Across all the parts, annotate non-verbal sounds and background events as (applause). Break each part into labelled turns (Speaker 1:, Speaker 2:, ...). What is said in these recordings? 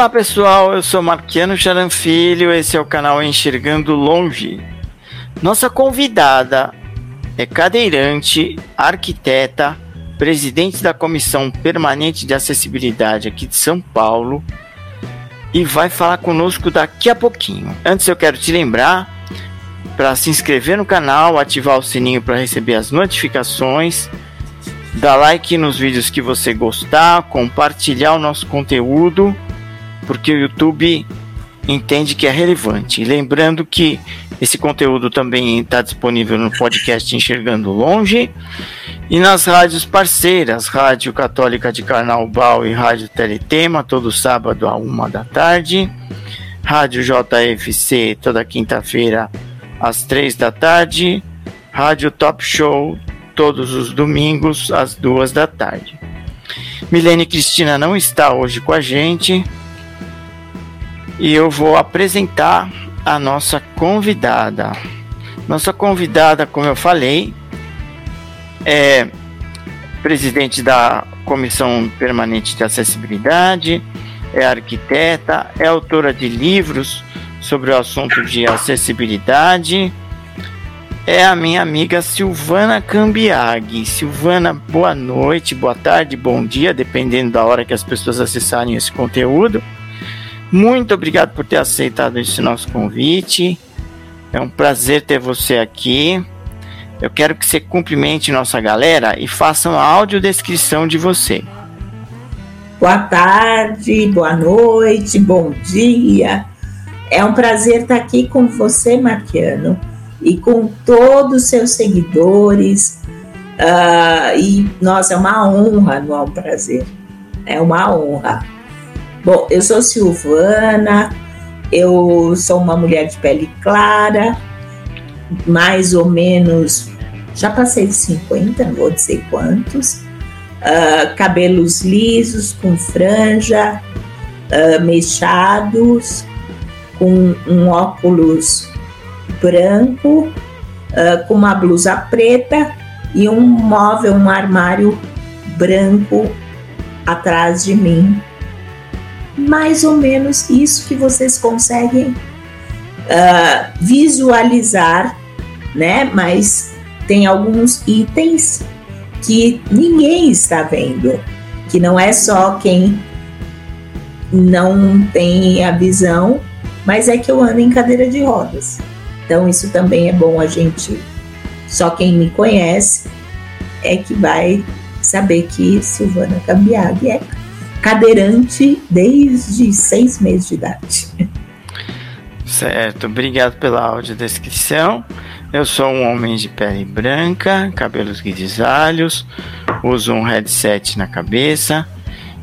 Speaker 1: Olá pessoal, eu sou Marquiano Charan Filho, esse é o canal Enxergando Longe. Nossa convidada é cadeirante, arquiteta, presidente da Comissão Permanente de Acessibilidade aqui de São Paulo e vai falar conosco daqui a pouquinho. Antes eu quero te lembrar para se inscrever no canal, ativar o sininho para receber as notificações, dar like nos vídeos que você gostar, compartilhar o nosso conteúdo porque o YouTube entende que é relevante. Lembrando que esse conteúdo também está disponível no podcast Enxergando Longe e nas rádios parceiras, Rádio Católica de Carnaubal e Rádio Teletema, todo sábado a uma da tarde, Rádio JFC toda quinta-feira às três da tarde, Rádio Top Show todos os domingos às duas da tarde. Milene Cristina não está hoje com a gente, e eu vou apresentar a nossa convidada. Nossa convidada, como eu falei, é presidente da Comissão Permanente de Acessibilidade, é arquiteta, é autora de livros sobre o assunto de acessibilidade. É a minha amiga Silvana Cambiag. Silvana, boa noite, boa tarde, bom dia, dependendo da hora que as pessoas acessarem esse conteúdo. Muito obrigado por ter aceitado esse nosso convite. É um prazer ter você aqui. Eu quero que você cumprimente nossa galera e faça uma audiodescrição de você.
Speaker 2: Boa tarde, boa noite, bom dia. É um prazer estar aqui com você, Marquiano, e com todos os seus seguidores. Uh, e, nossa, é uma honra, não é um prazer, é uma honra. Bom, eu sou Silvana, eu sou uma mulher de pele clara, mais ou menos, já passei de 50, não vou dizer quantos, uh, cabelos lisos, com franja, uh, com um óculos branco, uh, com uma blusa preta e um móvel, um armário branco atrás de mim mais ou menos isso que vocês conseguem uh, visualizar, né? Mas tem alguns itens que ninguém está vendo, que não é só quem não tem a visão, mas é que eu ando em cadeira de rodas. Então isso também é bom a gente, só quem me conhece é que vai saber que Silvana Cambiag é cadeirante desde seis meses de idade.
Speaker 1: Certo, obrigado pela audiodescrição. Eu sou um homem de pele branca, cabelos grisalhos, uso um headset na cabeça,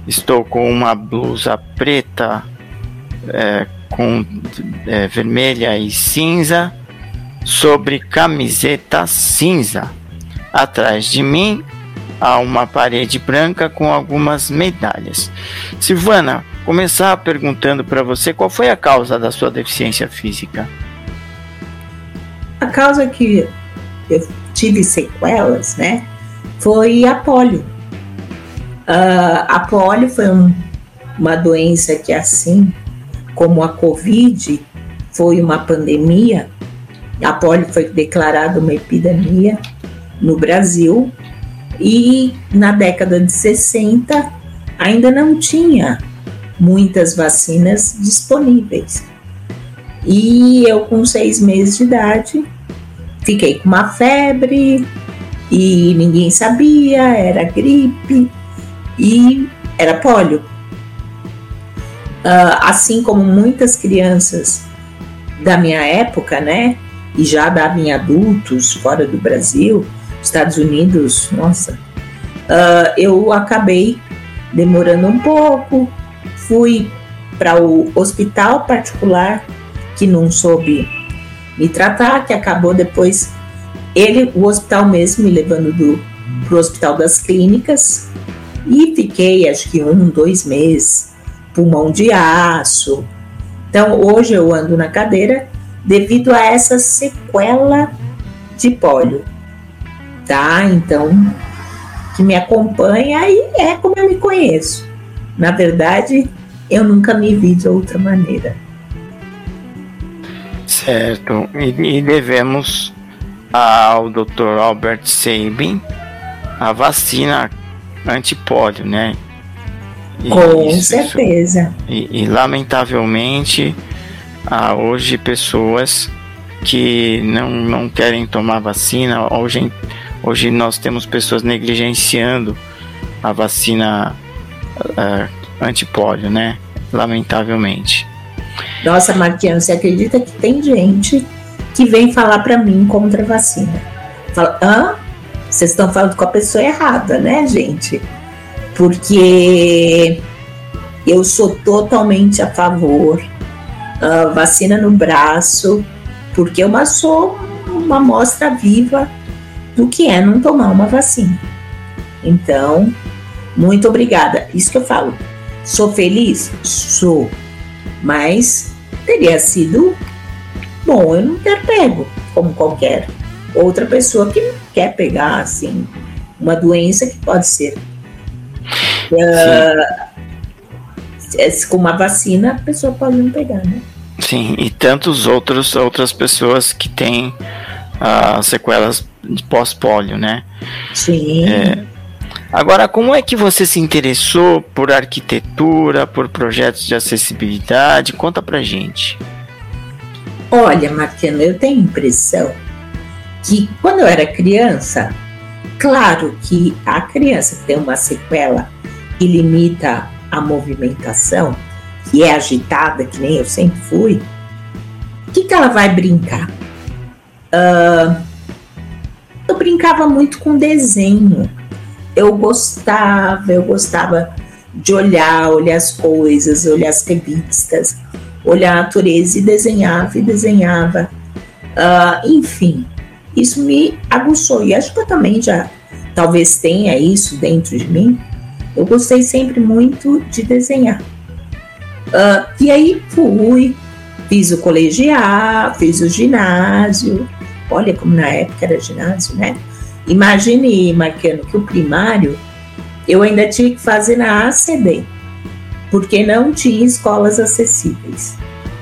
Speaker 1: estou com uma blusa preta é, com é, vermelha e cinza sobre camiseta cinza. Atrás de mim a uma parede branca com algumas medalhas. Silvana, começar perguntando para você qual foi a causa da sua deficiência física?
Speaker 2: A causa que eu tive sequelas, né, foi a polio. Uh, a polio foi um, uma doença que, assim como a Covid, foi uma pandemia. A polio foi declarada uma epidemia no Brasil e na década de 60 ainda não tinha muitas vacinas disponíveis. E eu, com seis meses de idade, fiquei com uma febre e ninguém sabia, era gripe e era pólio. Uh, assim como muitas crianças da minha época, né? E já dava em adultos fora do Brasil, Estados Unidos, nossa, uh, eu acabei demorando um pouco, fui para o hospital particular que não soube me tratar, que acabou depois ele, o hospital mesmo, me levando do pro hospital das clínicas. E fiquei acho que um, dois meses, pulmão de aço. Então hoje eu ando na cadeira devido a essa sequela de pólio, tá? Então que me acompanha e é como eu me conheço. Na verdade, eu nunca me vi de outra maneira.
Speaker 1: Certo, e, e devemos ao Dr. Albert Sabin a vacina antipólio, né?
Speaker 2: E Com isso, certeza.
Speaker 1: Isso, e, e, lamentavelmente há hoje pessoas que não, não querem tomar vacina. Hoje, hoje nós temos pessoas negligenciando a vacina uh, antipólio, né? Lamentavelmente.
Speaker 2: Nossa, Marquiano, você acredita que tem gente que vem falar para mim contra a vacina? Fala, hã? Vocês estão falando com a pessoa errada, né, gente? Porque eu sou totalmente a favor uh, vacina no braço, porque eu sou uma amostra viva do que é não tomar uma vacina. Então, muito obrigada. Isso que eu falo. Sou feliz? Sou. Mas teria sido bom eu não ter pego, como qualquer outra pessoa que quer pegar, assim, uma doença que pode ser. Uh, com uma vacina, a pessoa pode não pegar, né?
Speaker 1: Sim, e tantos outros outras pessoas que têm uh, sequelas de pós-pólio, né?
Speaker 2: Sim.
Speaker 1: É, Agora, como é que você se interessou por arquitetura, por projetos de acessibilidade? Conta pra gente.
Speaker 2: Olha, Martina, eu tenho a impressão que quando eu era criança, claro que a criança que tem uma sequela que limita a movimentação, que é agitada, que nem eu sempre fui, o que, que ela vai brincar? Uh, eu brincava muito com desenho eu gostava, eu gostava de olhar, olhar as coisas, olhar as revistas, olhar a natureza e desenhava e desenhava. Uh, enfim, isso me aguçou e acho que eu também já talvez tenha isso dentro de mim. Eu gostei sempre muito de desenhar. Uh, e aí fui, fiz o colegial, fiz o ginásio. Olha como na época era ginásio, né? Imagine, Marcano, que o primário eu ainda tinha que fazer na ACD, porque não tinha escolas acessíveis.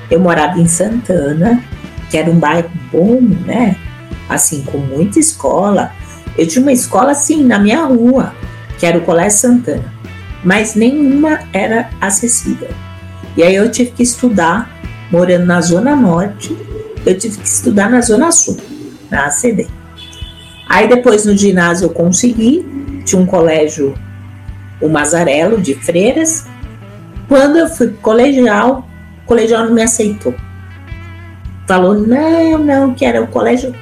Speaker 2: Eu morava em Santana, que era um bairro bom, né? Assim, com muita escola. Eu tinha uma escola assim na minha rua, que era o Colégio Santana, mas nenhuma era acessível. E aí eu tive que estudar, morando na Zona Norte, eu tive que estudar na Zona Sul, na ACD. Aí depois no ginásio eu consegui, tinha um colégio, o Mazarelo, de freiras. Quando eu fui colegial, o colegial não me aceitou. Falou, não, não, que era o colégio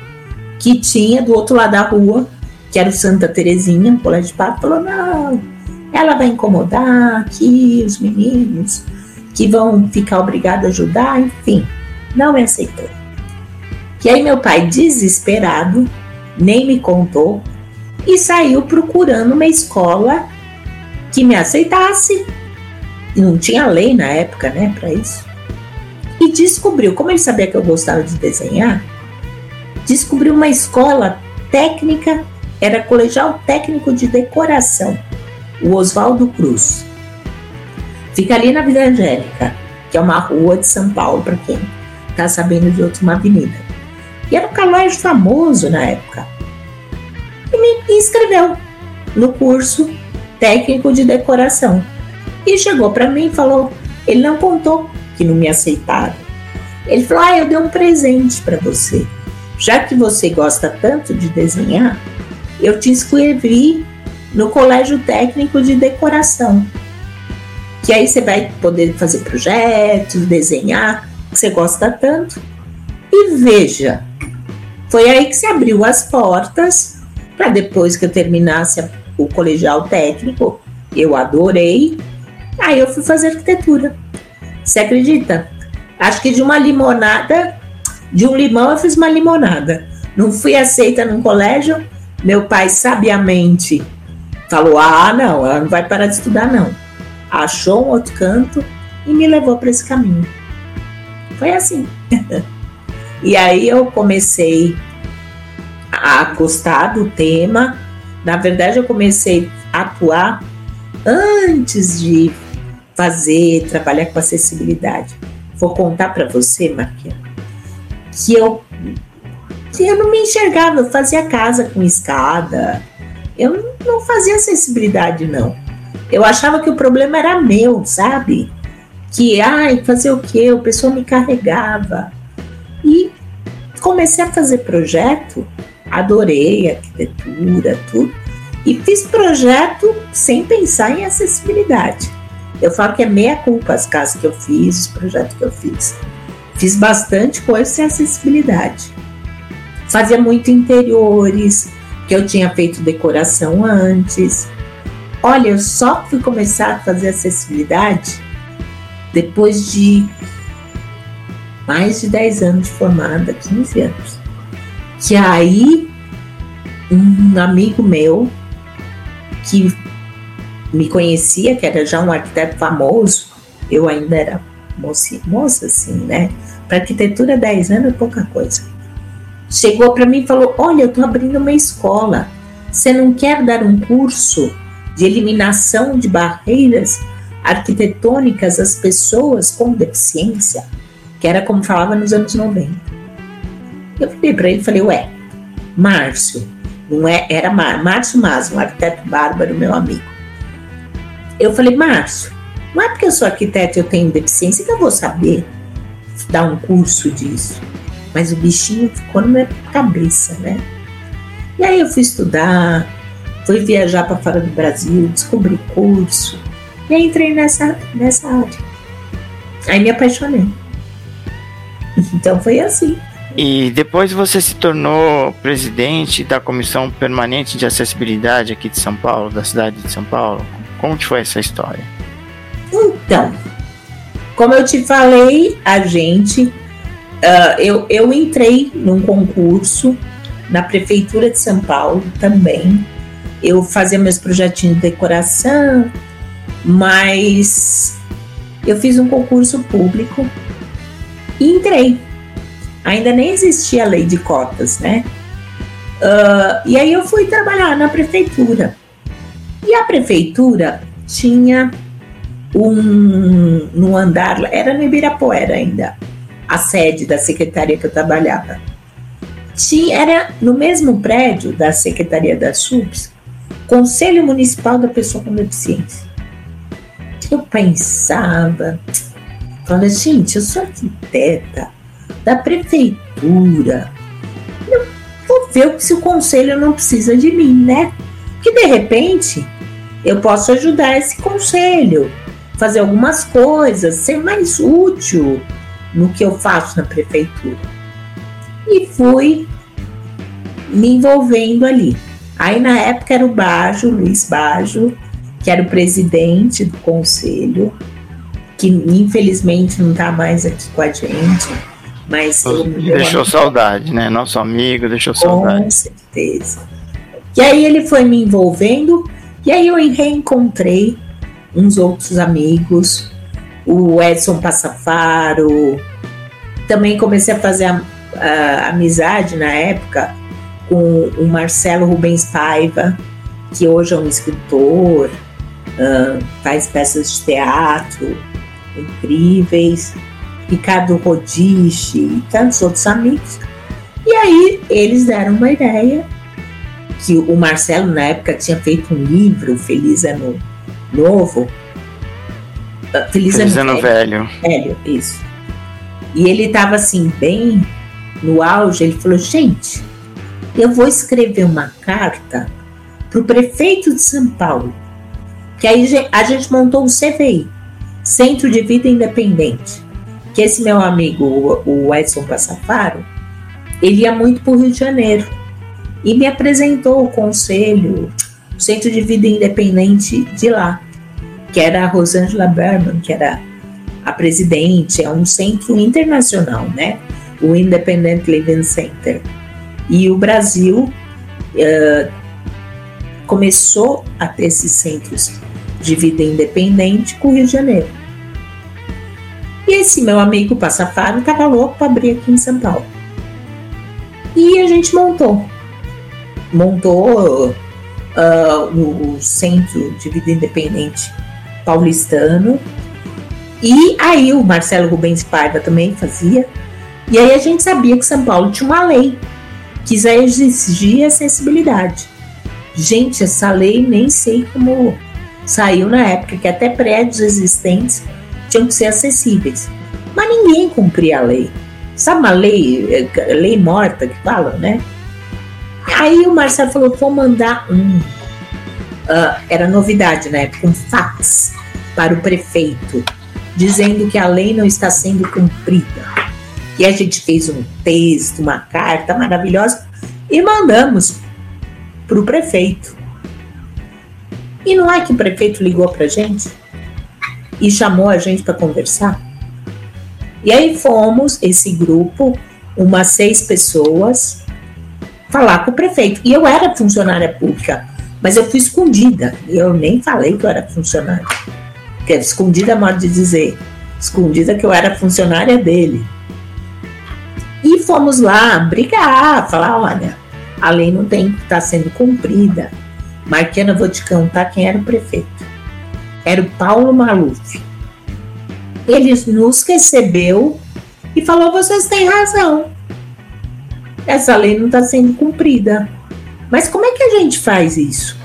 Speaker 2: que tinha do outro lado da rua, que era o Santa Terezinha, o colégio de falou, não, ela vai incomodar aqui os meninos, que vão ficar obrigados a ajudar, enfim, não me aceitou. E aí meu pai, desesperado, nem me contou e saiu procurando uma escola que me aceitasse. Não tinha lei na época, né, para isso. E descobriu, como ele sabia que eu gostava de desenhar, descobriu uma escola técnica, era colegial técnico de decoração, o Oswaldo Cruz. Fica ali na Vila Angélica, que é uma rua de São Paulo, para quem está sabendo de outra avenida. E era um colégio famoso na época. E me inscreveu no curso técnico de decoração. E chegou para mim e falou: ele não contou que não me aceitaram. Ele falou: Ah, eu dei um presente para você. Já que você gosta tanto de desenhar, eu te inscrevi no Colégio Técnico de Decoração. Que aí você vai poder fazer projetos, desenhar, que você gosta tanto. E veja, foi aí que se abriu as portas para depois que eu terminasse o colegial técnico, eu adorei. Aí eu fui fazer arquitetura. Você acredita? Acho que de uma limonada, de um limão eu fiz uma limonada. Não fui aceita num colégio, meu pai sabiamente falou: "Ah, não, ela não vai parar de estudar não". Achou um outro canto e me levou para esse caminho. Foi assim. (laughs) e aí eu comecei a gostar do tema. Na verdade, eu comecei a atuar antes de fazer, trabalhar com acessibilidade. Vou contar para você, Marquinhos, que eu, que eu não me enxergava, eu fazia casa com escada, eu não fazia acessibilidade, não. Eu achava que o problema era meu, sabe? Que, ai, fazer o quê? O pessoal me carregava. E comecei a fazer projeto, adorei arquitetura, tudo. E fiz projeto sem pensar em acessibilidade. Eu falo que é meia culpa as casas que eu fiz, os projetos que eu fiz. Fiz bastante coisa sem acessibilidade. Fazia muito interiores, que eu tinha feito decoração antes. Olha, eu só fui começar a fazer acessibilidade depois de mais de 10 anos formada, 15 anos. Que aí um amigo meu que me conhecia, que era já um arquiteto famoso, eu ainda era moça, moça assim, né? Para arquitetura, 10 anos é pouca coisa. Chegou para mim e falou: Olha, eu estou abrindo uma escola. Você não quer dar um curso de eliminação de barreiras arquitetônicas às pessoas com deficiência? Que era como falava nos anos 90. Eu falei para ele, falei, ué, Márcio, não é, era Mar, Márcio Mas, um arquiteto bárbaro, meu amigo. Eu falei, Márcio, não é porque eu sou arquiteto e eu tenho deficiência que eu vou saber dar um curso disso. Mas o bichinho ficou na minha cabeça, né? E aí eu fui estudar, fui viajar para fora do Brasil, descobri curso e aí entrei nessa, nessa área. Aí me apaixonei. Então foi assim.
Speaker 1: E depois você se tornou presidente da Comissão Permanente de Acessibilidade aqui de São Paulo, da cidade de São Paulo. Como que foi essa história?
Speaker 2: Então, como eu te falei, a gente, uh, eu, eu entrei num concurso na Prefeitura de São Paulo também. Eu fazia meus projetinhos de decoração, mas eu fiz um concurso público e entrei ainda nem existia a lei de cotas, né? Uh, e aí eu fui trabalhar na prefeitura. E a prefeitura tinha um no andar, era no Ibirapuera ainda, a sede da secretaria que eu trabalhava. Tinha, era no mesmo prédio da Secretaria da SUBS, Conselho Municipal da Pessoa com Deficiência. Eu pensava, falei, gente, eu sou arquiteta, da prefeitura. Eu vou ver se o conselho não precisa de mim, né? Que de repente eu posso ajudar esse conselho, fazer algumas coisas, ser mais útil no que eu faço na prefeitura. E fui me envolvendo ali. Aí na época era o Bajo, Luiz Bajo, que era o presidente do conselho, que infelizmente não está mais aqui com a gente mas
Speaker 1: deixou saudade, né? Nosso amigo deixou saudade.
Speaker 2: Com certeza. E aí ele foi me envolvendo, e aí eu reencontrei uns outros amigos, o Edson Passafaro, também comecei a fazer a, a, amizade na época com o Marcelo Rubens Paiva, que hoje é um escritor, uh, faz peças de teatro incríveis. Ricardo Rodiche e tantos outros amigos. E aí eles deram uma ideia que o Marcelo na época tinha feito um livro, Feliz Ano Novo.
Speaker 1: Ah, Feliz, Feliz Ano, ano velho.
Speaker 2: velho. isso. E ele estava assim, bem no auge, ele falou, gente, eu vou escrever uma carta para o prefeito de São Paulo. Que aí a gente montou o CVI, Centro de Vida Independente que esse meu amigo, o Edson Passafaro, ele ia muito para o Rio de Janeiro e me apresentou o conselho, o Centro de Vida Independente de lá, que era a Rosângela Berman, que era a presidente, é um centro internacional, né? O Independent Living Center. E o Brasil uh, começou a ter esses centros de vida independente com o Rio de Janeiro. E esse meu amigo Passafaro estava louco para abrir aqui em São Paulo. E a gente montou. Montou uh, o Centro de Vida Independente Paulistano. E aí o Marcelo Rubens Paiva também fazia. E aí a gente sabia que São Paulo tinha uma lei que já exigia acessibilidade. Gente, essa lei nem sei como saiu na época, que até prédios existentes tinham que ser acessíveis. Mas ninguém cumpria a lei. Sabe uma lei, eh, lei morta que fala, né? Aí o Marcelo falou: vou mandar um. Uh, era novidade na época, um fax para o prefeito, dizendo que a lei não está sendo cumprida. E a gente fez um texto, uma carta maravilhosa e mandamos para o prefeito. E não é que o prefeito ligou para gente e chamou a gente para conversar? E aí fomos, esse grupo, umas seis pessoas, falar com o prefeito. E eu era funcionária pública, mas eu fui escondida. Eu nem falei que eu era funcionária. Porque escondida é modo de dizer. Escondida que eu era funcionária dele. E fomos lá brigar, falar, olha, a lei não tem que estar tá sendo cumprida. Marquiana, vou te contar quem era o prefeito. Era o Paulo Maluf ele nos recebeu e falou: vocês têm razão. Essa lei não está sendo cumprida. Mas como é que a gente faz isso?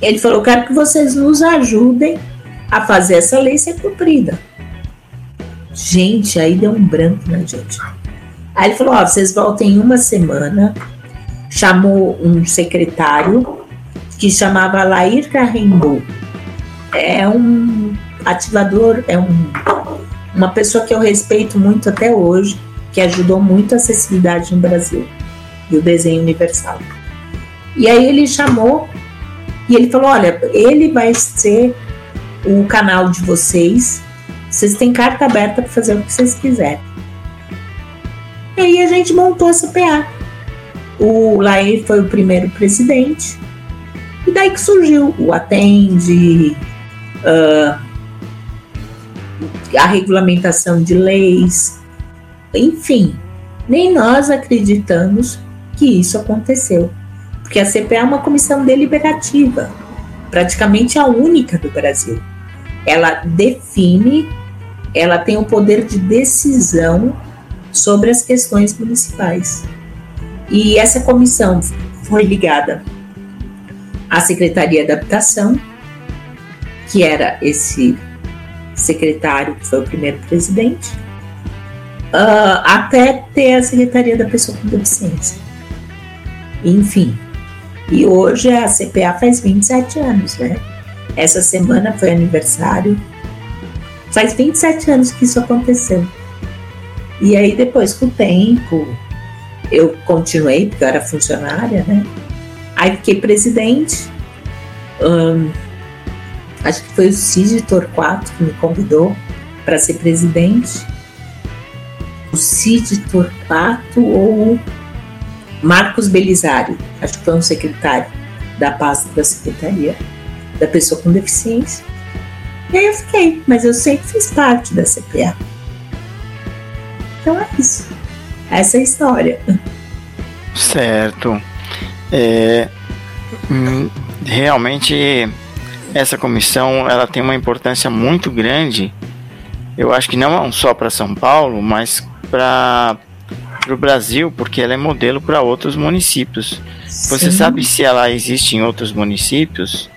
Speaker 2: Ele falou: quero que vocês nos ajudem a fazer essa lei ser cumprida. Gente, aí deu um branco na gente. Aí ele falou: ó, vocês voltem em uma semana. Chamou um secretário que chamava Lair Carrembo. É um ativador é um, uma pessoa que eu respeito muito até hoje, que ajudou muito a acessibilidade no Brasil e o desenho universal. E aí ele chamou e ele falou: Olha, ele vai ser o canal de vocês, vocês têm carta aberta para fazer o que vocês quiserem. E aí a gente montou essa PA. O Lair foi o primeiro presidente, e daí que surgiu o Atende, uh, a regulamentação de leis, enfim, nem nós acreditamos que isso aconteceu, porque a CPA é uma comissão deliberativa, praticamente a única do Brasil. Ela define, ela tem o poder de decisão sobre as questões municipais. E essa comissão foi ligada à Secretaria da Habitação, que era esse secretário, que foi o primeiro presidente, uh, até ter a Secretaria da Pessoa com Deficiência. Enfim. E hoje a CPA faz 27 anos, né? Essa semana foi aniversário. Faz 27 anos que isso aconteceu. E aí depois, com o tempo, eu continuei, porque eu era funcionária, né? Aí fiquei presidente. Um, acho que foi o Cid Torquato que me convidou para ser presidente. O Cid Torquato ou Marcos Belisário, acho que foi um secretário da pasta da Secretaria da Pessoa com Deficiência. E aí eu fiquei, mas eu sempre fiz parte da CPA. Então é isso. Essa é a história.
Speaker 1: Certo. É, hum, realmente essa comissão ela tem uma importância muito grande. Eu acho que não só para São Paulo, mas para o Brasil, porque ela é modelo para outros municípios. Sim. Você sabe se ela existe em outros municípios?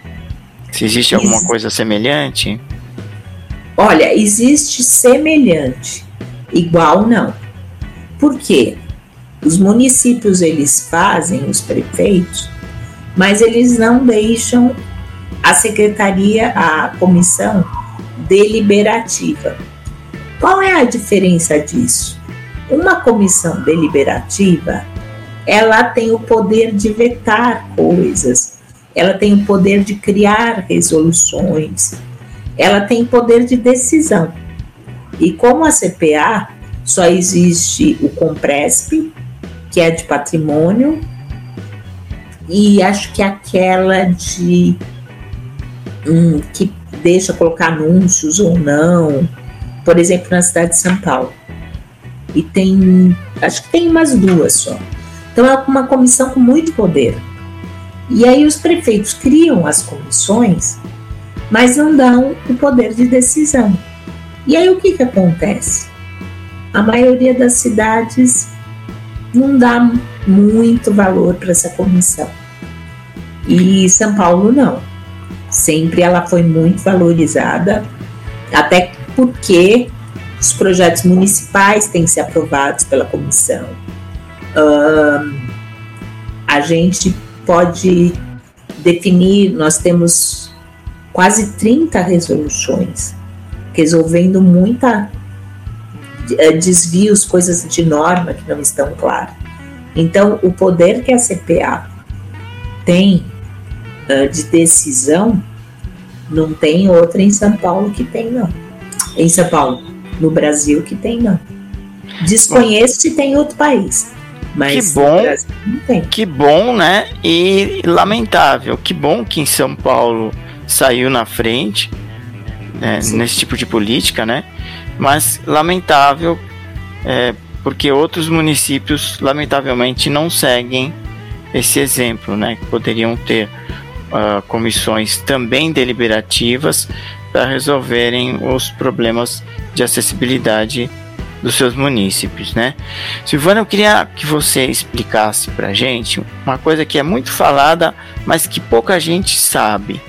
Speaker 1: Se existe alguma coisa semelhante?
Speaker 2: Olha, existe semelhante, igual não. Por quê? Os municípios eles fazem, os prefeitos, mas eles não deixam a secretaria, a comissão deliberativa. Qual é a diferença disso? Uma comissão deliberativa, ela tem o poder de vetar coisas, ela tem o poder de criar resoluções, ela tem poder de decisão. E como a CPA só existe o Compresp, que é de patrimônio, e acho que aquela de hum, que deixa colocar anúncios ou não, por exemplo, na cidade de São Paulo. E tem, acho que tem umas duas só. Então é uma comissão com muito poder. E aí os prefeitos criam as comissões, mas não dão o poder de decisão. E aí o que, que acontece? A maioria das cidades não dá muito valor para essa comissão. E São Paulo não. Sempre ela foi muito valorizada, até porque os projetos municipais têm que ser aprovados pela comissão. Uh, a gente pode definir, nós temos quase 30 resoluções resolvendo muita desvios, coisas de norma que não estão claras. Então, o poder que a CPA tem uh, de decisão não tem outra em São Paulo que tem, não. Em São Paulo, no Brasil que tem, não. Desconheço se tem outro país. Mas
Speaker 1: que bom, que bom, né? E lamentável. Que bom que em São Paulo saiu na frente né, nesse tipo de política, né? Mas lamentável, é, porque outros municípios, lamentavelmente, não seguem esse exemplo, né? Que poderiam ter uh, comissões também deliberativas para resolverem os problemas de acessibilidade dos seus municípios, né? Silvana, eu queria que você explicasse para gente uma coisa que é muito falada, mas que pouca gente sabe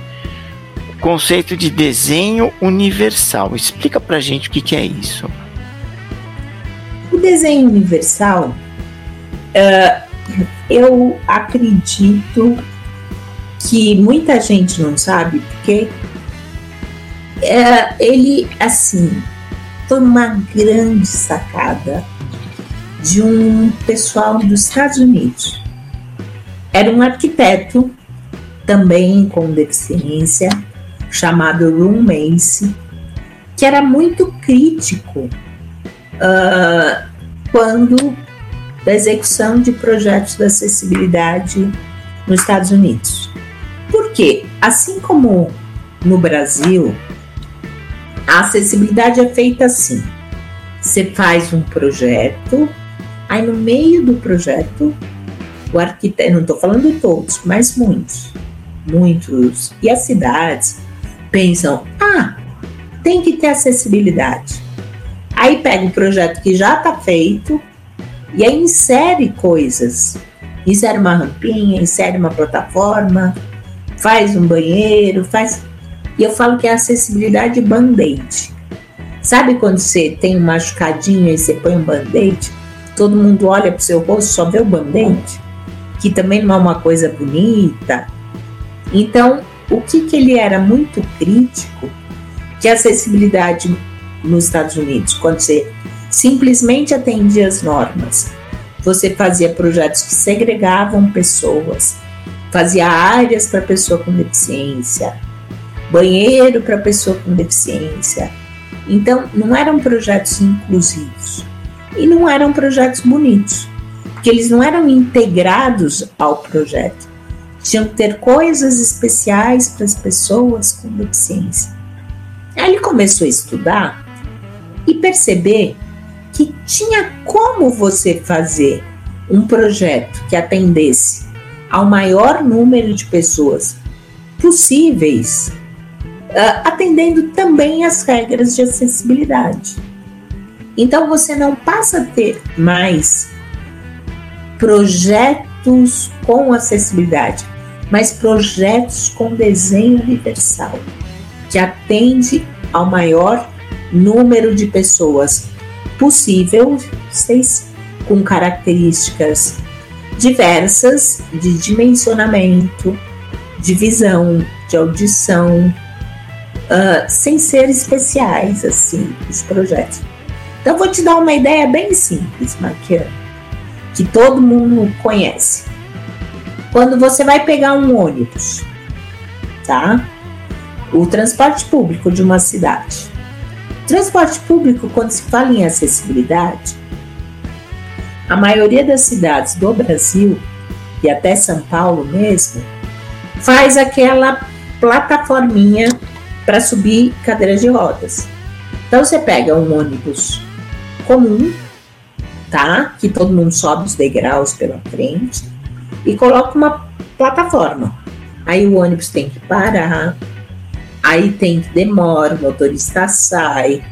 Speaker 1: conceito de desenho universal. Explica pra gente o que, que é isso.
Speaker 2: O desenho universal, uh, eu acredito que muita gente não sabe, porque uh, ele, assim, foi uma grande sacada de um pessoal dos Estados Unidos. Era um arquiteto, também com deficiência, chamado Room que era muito crítico uh, quando da execução de projetos de acessibilidade nos Estados Unidos. Por quê? Assim como no Brasil, a acessibilidade é feita assim: você faz um projeto, aí no meio do projeto, o arquiteto, não estou falando todos, mas muitos, muitos, e as cidades pensam: ah, tem que ter acessibilidade. Aí pega o projeto que já está feito e aí insere coisas. Insere uma rampinha, insere uma plataforma, faz um banheiro, faz. E eu falo que é acessibilidade band-aid. Sabe quando você tem um machucadinho e você põe um band-aid? Todo mundo olha para o seu rosto só vê o band-aid? Que também não é uma coisa bonita. Então, o que, que ele era muito crítico de acessibilidade nos Estados Unidos, quando você simplesmente atendia as normas. Você fazia projetos que segregavam pessoas, fazia áreas para pessoa com deficiência, banheiro para pessoa com deficiência. Então, não eram projetos inclusivos e não eram projetos bonitos, porque eles não eram integrados ao projeto tinham que ter coisas especiais para as pessoas com deficiência. Aí ele começou a estudar e perceber que tinha como você fazer um projeto que atendesse ao maior número de pessoas possíveis, uh, atendendo também as regras de acessibilidade. Então você não passa a ter mais projetos com acessibilidade, mas projetos com desenho universal, que atende ao maior número de pessoas possível, com características diversas de dimensionamento, de visão, de audição, uh, sem ser especiais assim os projetos. Então, vou te dar uma ideia bem simples, Marquiano, que todo mundo conhece. Quando você vai pegar um ônibus, tá? O transporte público de uma cidade. Transporte público, quando se fala em acessibilidade, a maioria das cidades do Brasil, e até São Paulo mesmo, faz aquela plataforminha para subir cadeiras de rodas. Então você pega um ônibus comum, tá? Que todo mundo sobe os degraus pela frente e coloca uma plataforma. Aí o ônibus tem que parar, aí tem que demora, o motorista sai,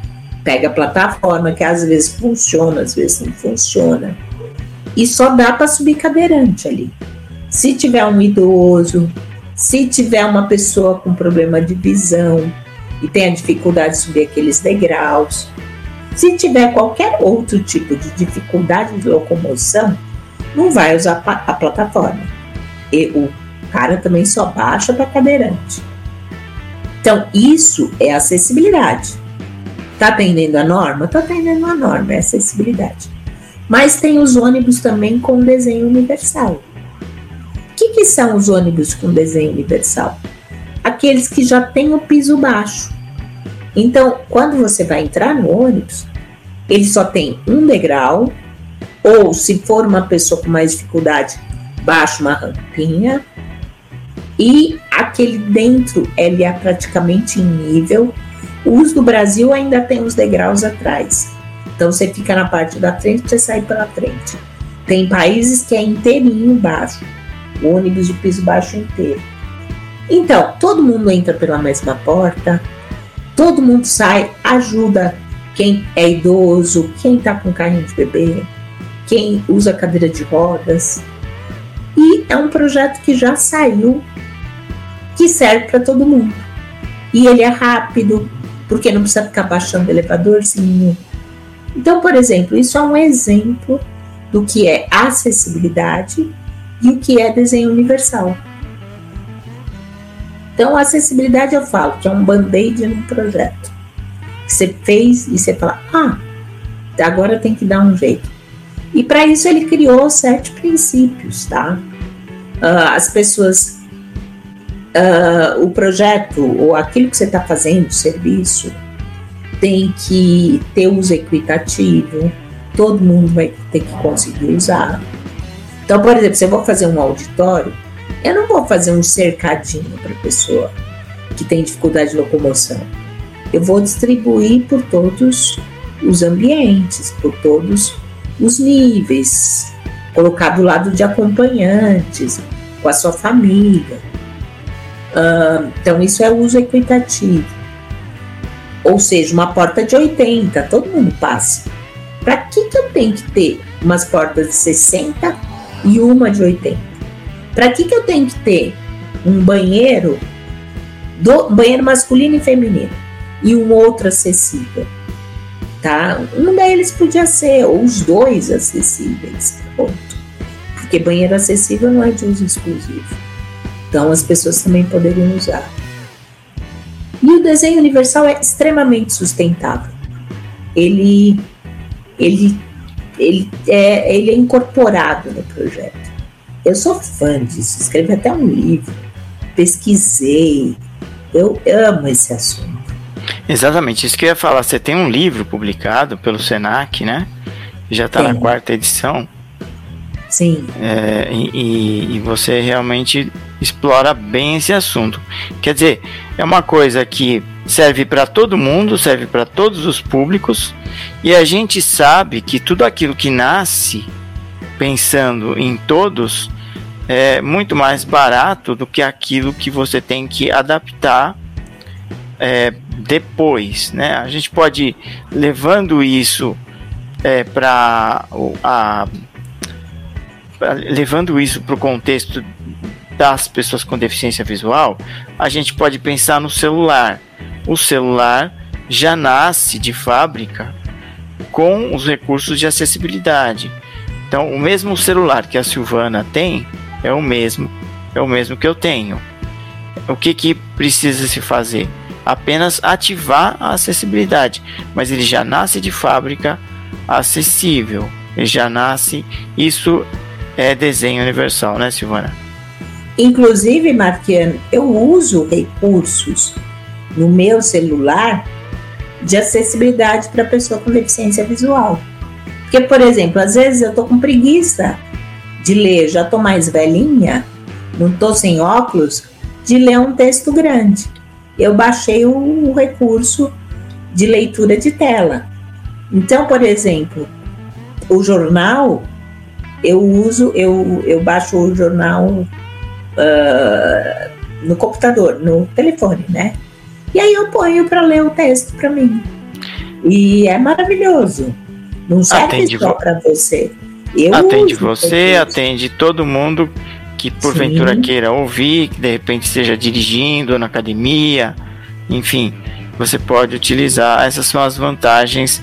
Speaker 2: pega a plataforma que às vezes funciona, às vezes não funciona. E só dá para subir cadeirante ali. Se tiver um idoso, se tiver uma pessoa com problema de visão e tem a dificuldade de subir aqueles degraus, se tiver qualquer outro tipo de dificuldade de locomoção, não vai usar a plataforma. E o cara também só baixa para cadeirante. Então, isso é acessibilidade. Está atendendo a norma? Está atendendo a norma, é acessibilidade. Mas tem os ônibus também com desenho universal. O que, que são os ônibus com desenho universal? Aqueles que já têm o piso baixo. Então, quando você vai entrar no ônibus, ele só tem um degrau, ou se for uma pessoa com mais dificuldade, baixa uma rampinha, e aquele dentro ele é praticamente em nível. Os do Brasil ainda tem os degraus atrás. Então você fica na parte da frente você sair pela frente. Tem países que é inteirinho baixo, ônibus de piso baixo inteiro. Então, todo mundo entra pela mesma porta, todo mundo sai, ajuda quem é idoso, quem está com carrinho de bebê, quem usa cadeira de rodas. E é um projeto que já saiu, que serve para todo mundo. E ele é rápido, porque não precisa ficar baixando o elevadorzinho. Então, por exemplo, isso é um exemplo do que é acessibilidade e o que é desenho universal. Então, acessibilidade eu falo que é um band-aid num projeto. Você fez e você fala, ah, agora tem que dar um jeito. E para isso ele criou sete princípios, tá? Uh, as pessoas, uh, o projeto ou aquilo que você está fazendo, o serviço, tem que ter uso equitativo, todo mundo vai ter que conseguir usar. Então, por exemplo, se eu vou fazer um auditório, eu não vou fazer um cercadinho para pessoa que tem dificuldade de locomoção. Eu vou distribuir por todos os ambientes, por todos os níveis, colocar do lado de acompanhantes, com a sua família. Uh, então, isso é uso equitativo. Ou seja, uma porta de 80, todo mundo passa. Para que, que eu tenho que ter umas portas de 60 e uma de 80. Para que, que eu tenho que ter um banheiro, do, banheiro masculino e feminino, e um outro acessível? Tá? Um deles podia ser, ou os dois acessíveis. Porque banheiro acessível não é de uso exclusivo. Então as pessoas também poderiam usar. E o desenho universal é extremamente sustentável. Ele, ele ele é, ele é incorporado no projeto. Eu sou fã disso, escrevi até um livro, pesquisei, eu amo esse assunto.
Speaker 1: Exatamente, isso que eu ia falar. Você tem um livro publicado pelo Senac, né? Já está na quarta edição.
Speaker 2: Sim.
Speaker 1: É, e, e, você realmente explora bem esse assunto. Quer dizer, é uma coisa que serve para todo mundo, serve para todos os públicos, e a gente sabe que tudo aquilo que nasce pensando em todos é muito mais barato do que aquilo que você tem que adaptar é, depois, né? A gente pode levando isso é, para a levando isso para o contexto das pessoas com deficiência visual, a gente pode pensar no celular o celular já nasce de fábrica com os recursos de acessibilidade. Então, o mesmo celular que a Silvana tem é o mesmo, é o mesmo que eu tenho. O que que precisa se fazer? Apenas ativar a acessibilidade, mas ele já nasce de fábrica acessível. Ele já nasce, isso é desenho universal, né, Silvana?
Speaker 2: Inclusive, Marquiano, eu uso recursos no meu celular de acessibilidade para pessoa com deficiência visual. Porque, por exemplo, às vezes eu tô com preguiça de ler, já tô mais velhinha, não tô sem óculos, de ler um texto grande. Eu baixei o, o recurso de leitura de tela. Então, por exemplo, o jornal, eu uso, eu, eu baixo o jornal uh, no computador, no telefone, né? E aí eu ponho para ler o texto para mim. E é maravilhoso. Não serve atende só para você.
Speaker 1: Eu atende você, atende todo mundo que porventura Sim. queira ouvir, que de repente esteja dirigindo na academia, enfim, você pode utilizar. Essas são as vantagens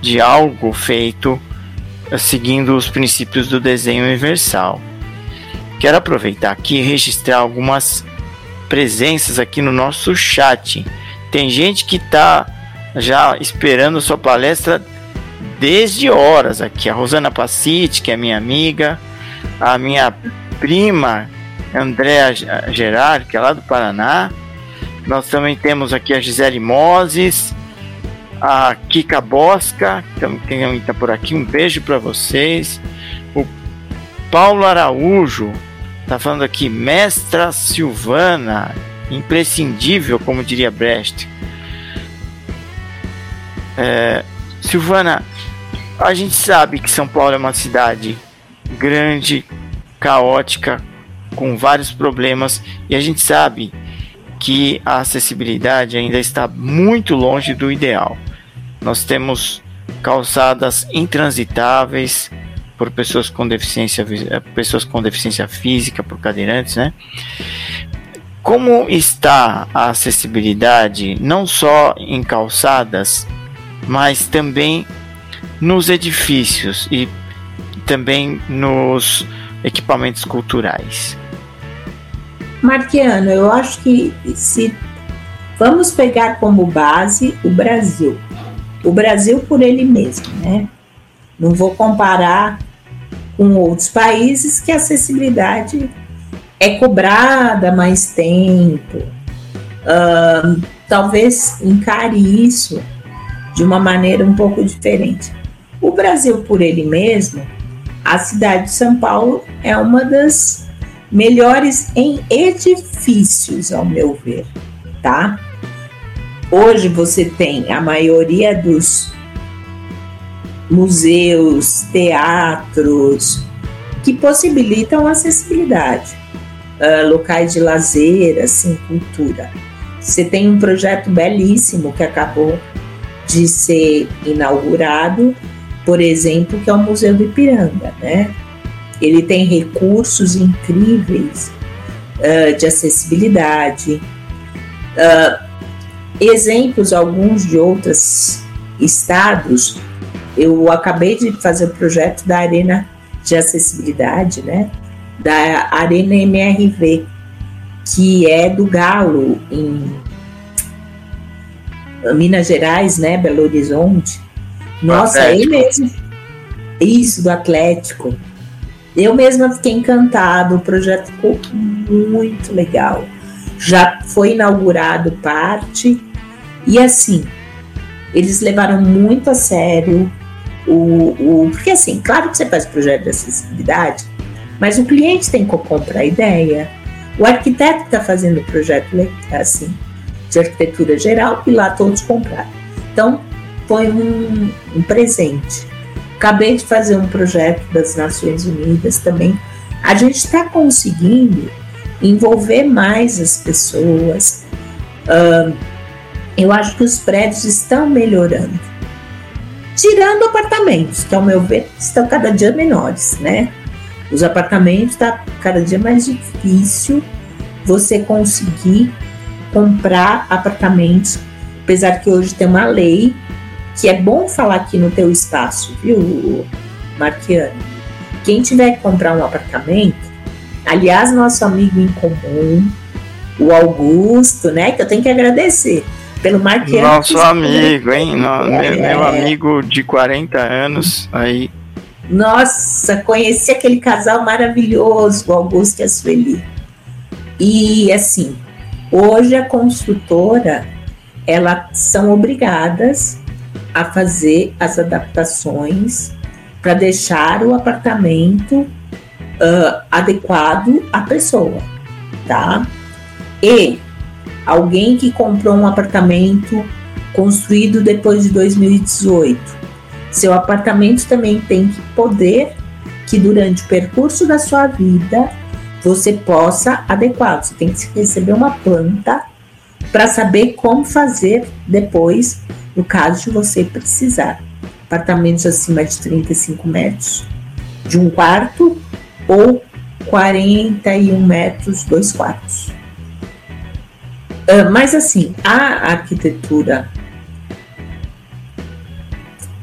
Speaker 1: de algo feito eh, seguindo os princípios do desenho universal. Quero aproveitar aqui e registrar algumas presenças aqui no nosso chat. Tem gente que está já esperando sua palestra desde horas aqui. A Rosana Pacite, que é minha amiga, a minha prima Andréa Gerard, que é lá do Paraná. Nós também temos aqui a Gisele Moses, a Kika Bosca, que também está por aqui. Um beijo para vocês. O Paulo Araújo, Tá falando aqui, Mestra Silvana, imprescindível, como diria Brecht. É, Silvana, a gente sabe que São Paulo é uma cidade grande, caótica, com vários problemas, e a gente sabe que a acessibilidade ainda está muito longe do ideal. Nós temos calçadas intransitáveis, por pessoas com deficiência, eh, pessoas com deficiência física, por cadeirantes, né? Como está a acessibilidade não só em calçadas, mas também nos edifícios e também nos equipamentos culturais?
Speaker 2: Marquiano, eu acho que se vamos pegar como base o Brasil, o Brasil por ele mesmo, né? Não vou comparar com outros países que a acessibilidade é cobrada mais tempo. Talvez encare isso de uma maneira um pouco diferente. O Brasil, por ele mesmo, a cidade de São Paulo é uma das melhores em edifícios, ao meu ver, tá? Hoje você tem a maioria dos museus, teatros, que possibilitam acessibilidade, uh, locais de lazer, assim, cultura. Você tem um projeto belíssimo que acabou de ser inaugurado, por exemplo, que é o Museu do Ipiranga, né? Ele tem recursos incríveis uh, de acessibilidade, uh, exemplos alguns de outros estados eu acabei de fazer o projeto da Arena de Acessibilidade, né? Da Arena MRV, que é do Galo, em Minas Gerais, né? Belo Horizonte. Nossa, aí mesmo. Isso, do Atlético. Eu mesma fiquei encantado, o projeto ficou muito legal. Já foi inaugurado parte, e assim, eles levaram muito a sério o, o, porque assim, claro que você faz projeto de acessibilidade, mas o cliente tem que comprar a ideia. O arquiteto está fazendo o projeto assim, de arquitetura geral e lá todos compraram. Então, foi um, um presente. Acabei de fazer um projeto das Nações Unidas também. A gente está conseguindo envolver mais as pessoas. Uh, eu acho que os prédios estão melhorando tirando apartamentos, que ao meu ver estão cada dia menores, né? Os apartamentos está cada dia mais difícil você conseguir comprar apartamentos, apesar que hoje tem uma lei que é bom falar aqui no teu espaço, viu, Marquiano? Quem tiver que comprar um apartamento, aliás, nosso amigo em comum, o Augusto, né? Que eu tenho que agradecer pelo Marquinhos.
Speaker 1: Nosso amigo, hein? No, é, meu amigo de 40 anos aí.
Speaker 2: Nossa, conheci aquele casal maravilhoso, o Augusto e a Sueli. E assim, hoje a construtora, elas são obrigadas a fazer as adaptações para deixar o apartamento uh, adequado à pessoa, tá? E alguém que comprou um apartamento construído depois de 2018, seu apartamento também tem que poder que durante o percurso da sua vida você possa adequar. Você tem que receber uma planta para saber como fazer depois, no caso de você precisar. Apartamentos acima de 35 metros, de um quarto ou 41 metros, dois quartos. Uh, mas assim, a arquitetura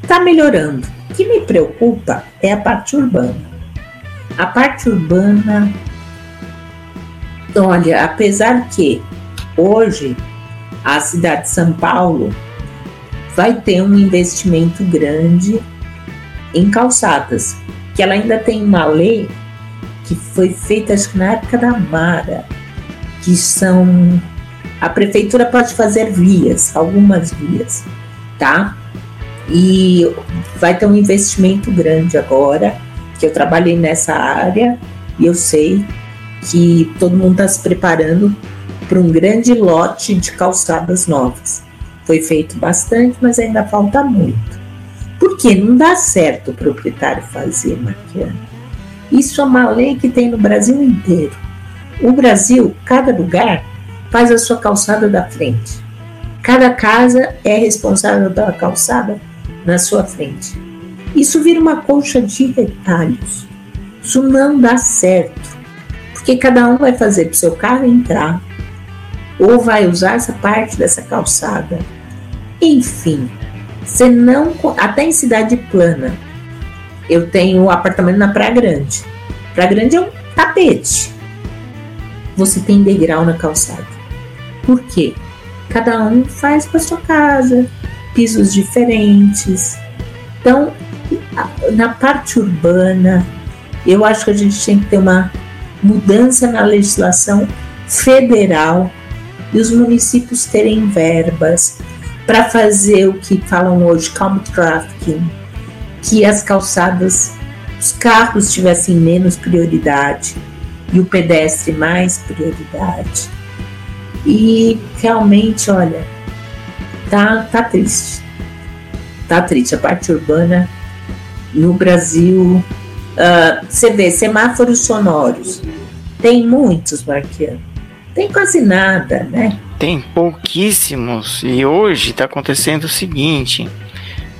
Speaker 2: está melhorando. O que me preocupa é a parte urbana. A parte urbana, olha, apesar que hoje a cidade de São Paulo vai ter um investimento grande em calçadas, que ela ainda tem uma lei que foi feita acho que na época da Mara, que são a prefeitura pode fazer vias, algumas vias, tá? E vai ter um investimento grande agora, que eu trabalhei nessa área e eu sei que todo mundo está se preparando para um grande lote de calçadas novas. Foi feito bastante, mas ainda falta muito. Porque não dá certo o proprietário fazer, Marquiano. Isso é uma lei que tem no Brasil inteiro. O Brasil, cada lugar faz a sua calçada da frente. Cada casa é responsável pela calçada na sua frente. Isso vira uma colcha de retalhos. Isso não dá certo, porque cada um vai fazer para o seu carro entrar ou vai usar essa parte dessa calçada. Enfim, você não até em cidade plana. Eu tenho um apartamento na Praia Grande. Praia Grande é um tapete. Você tem degrau na calçada. Por quê? Cada um faz para sua casa, pisos diferentes. Então, na parte urbana, eu acho que a gente tem que ter uma mudança na legislação federal e os municípios terem verbas para fazer o que falam hoje, calm trafficking, que as calçadas, os carros tivessem menos prioridade e o pedestre mais prioridade. E realmente, olha, tá, tá triste. Tá triste. A parte urbana no Brasil. Uh, você vê, semáforos sonoros. Tem muitos, Marquiano. Tem quase nada, né?
Speaker 1: Tem pouquíssimos. E hoje está acontecendo o seguinte: